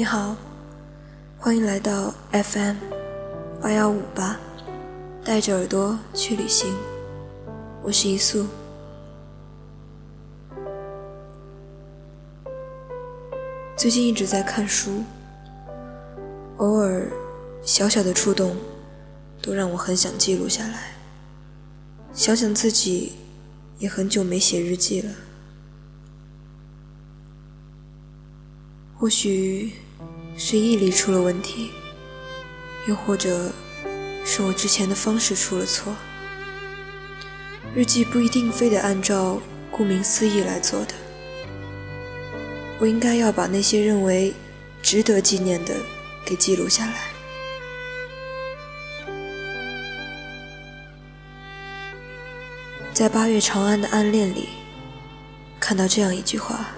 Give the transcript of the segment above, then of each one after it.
你好，欢迎来到 FM 八幺五八，带着耳朵去旅行。我是一素。最近一直在看书，偶尔小小的触动，都让我很想记录下来。想想自己，也很久没写日记了。或许是毅力出了问题，又或者是我之前的方式出了错。日记不一定非得按照顾名思义来做的，我应该要把那些认为值得纪念的给记录下来。在八月长安的暗恋里，看到这样一句话。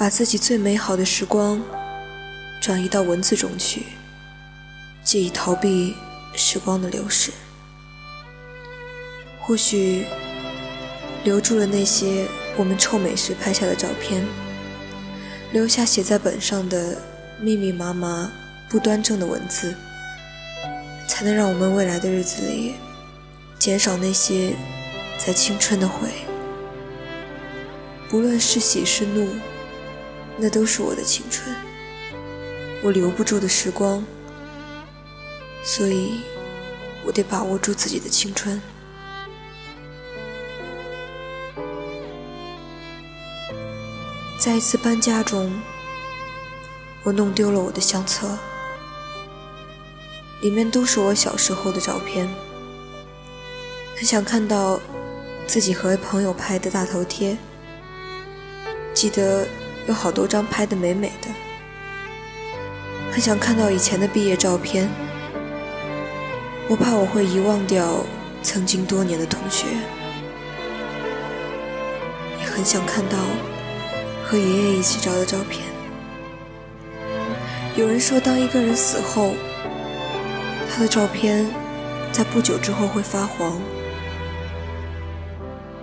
把自己最美好的时光转移到文字中去，借以逃避时光的流逝。或许留住了那些我们臭美时拍下的照片，留下写在本上的密密麻麻不端正的文字，才能让我们未来的日子里减少那些在青春的悔。不论是喜是怒。那都是我的青春，我留不住的时光，所以我得把握住自己的青春。在一次搬家中，我弄丢了我的相册，里面都是我小时候的照片。很想看到自己和朋友拍的大头贴，记得。有好多张拍的美美的，很想看到以前的毕业照片。我怕我会遗忘掉曾经多年的同学，也很想看到和爷爷一起照的照片。有人说，当一个人死后，他的照片在不久之后会发黄。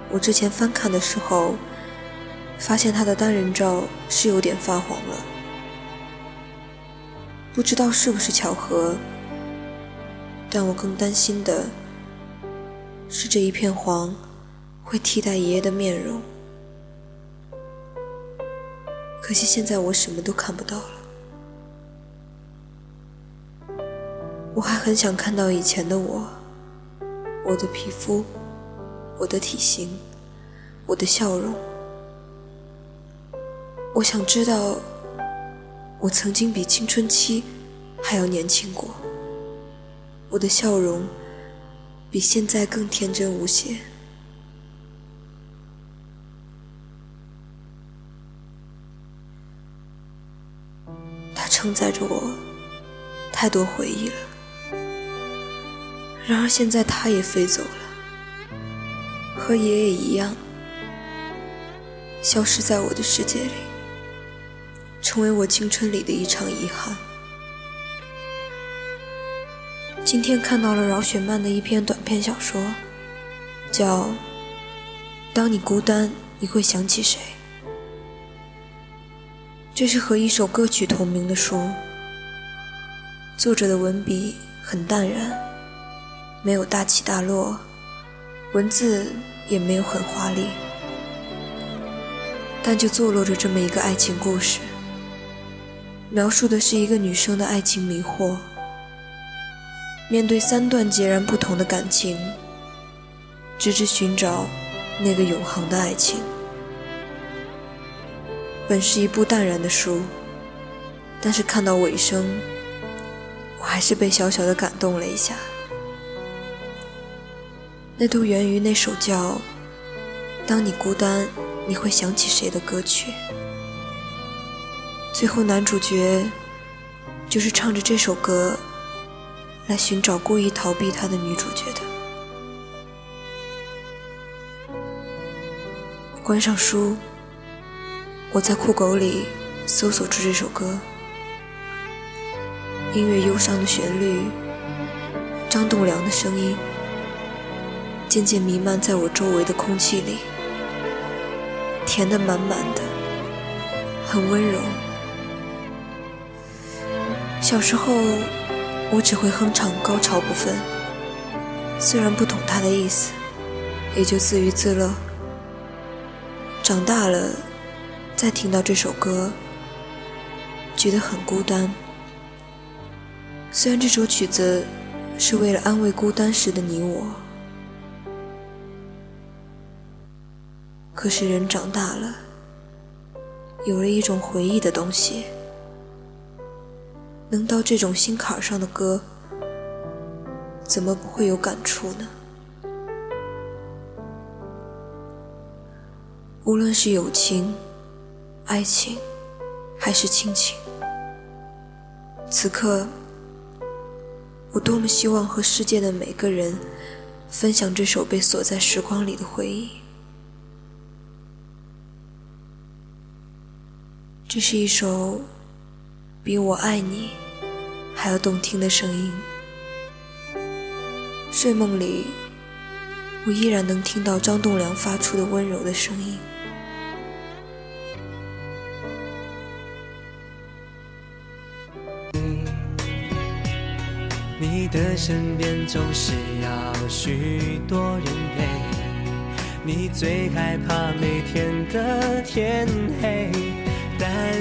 我之前翻看的时候。发现他的单人照是有点发黄了，不知道是不是巧合，但我更担心的是这一片黄会替代爷爷的面容。可惜现在我什么都看不到了，我还很想看到以前的我，我的皮肤，我的体型，我的笑容。我想知道，我曾经比青春期还要年轻过。我的笑容比现在更天真无邪。它承载着我太多回忆了。然而现在它也飞走了，和爷爷一样，消失在我的世界里。成为我青春里的一场遗憾。今天看到了饶雪漫的一篇短篇小说，叫《当你孤单，你会想起谁》。这是和一首歌曲同名的书，作者的文笔很淡然，没有大起大落，文字也没有很华丽，但就坐落着这么一个爱情故事。描述的是一个女生的爱情迷惑，面对三段截然不同的感情，直至寻找那个永恒的爱情。本是一部淡然的书，但是看到尾声，我还是被小小的感动了一下。那都源于那首叫《当你孤单，你会想起谁》的歌曲。最后，男主角就是唱着这首歌来寻找故意逃避他的女主角的。关上书，我在酷狗里搜索出这首歌，音乐忧伤的旋律，张栋梁的声音，渐渐弥漫在我周围的空气里，甜的满满的，很温柔。小时候，我只会哼唱高潮部分，虽然不懂它的意思，也就自娱自乐。长大了，再听到这首歌，觉得很孤单。虽然这首曲子是为了安慰孤单时的你我，可是人长大了，有了一种回忆的东西，能到这种心坎上的歌，怎么不会有感触呢？无论是友情、爱情，还是亲情，此刻，我多么希望和世界的每个人分享这首被锁在时光里的回忆。这是一首比我爱你还要动听的声音。睡梦里，我依然能听到张栋梁发出的温柔的声音。你的身边总是要许多人陪，你最害怕每天的天黑，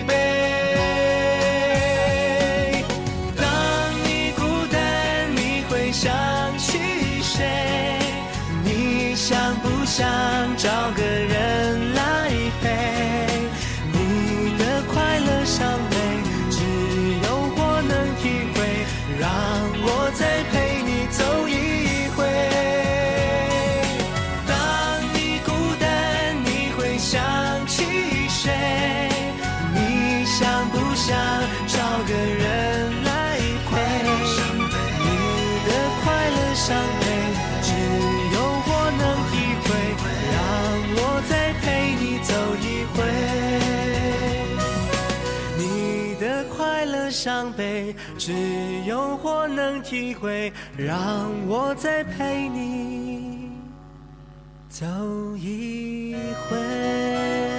惫。想找个只有我能体会。让我再陪你走一回。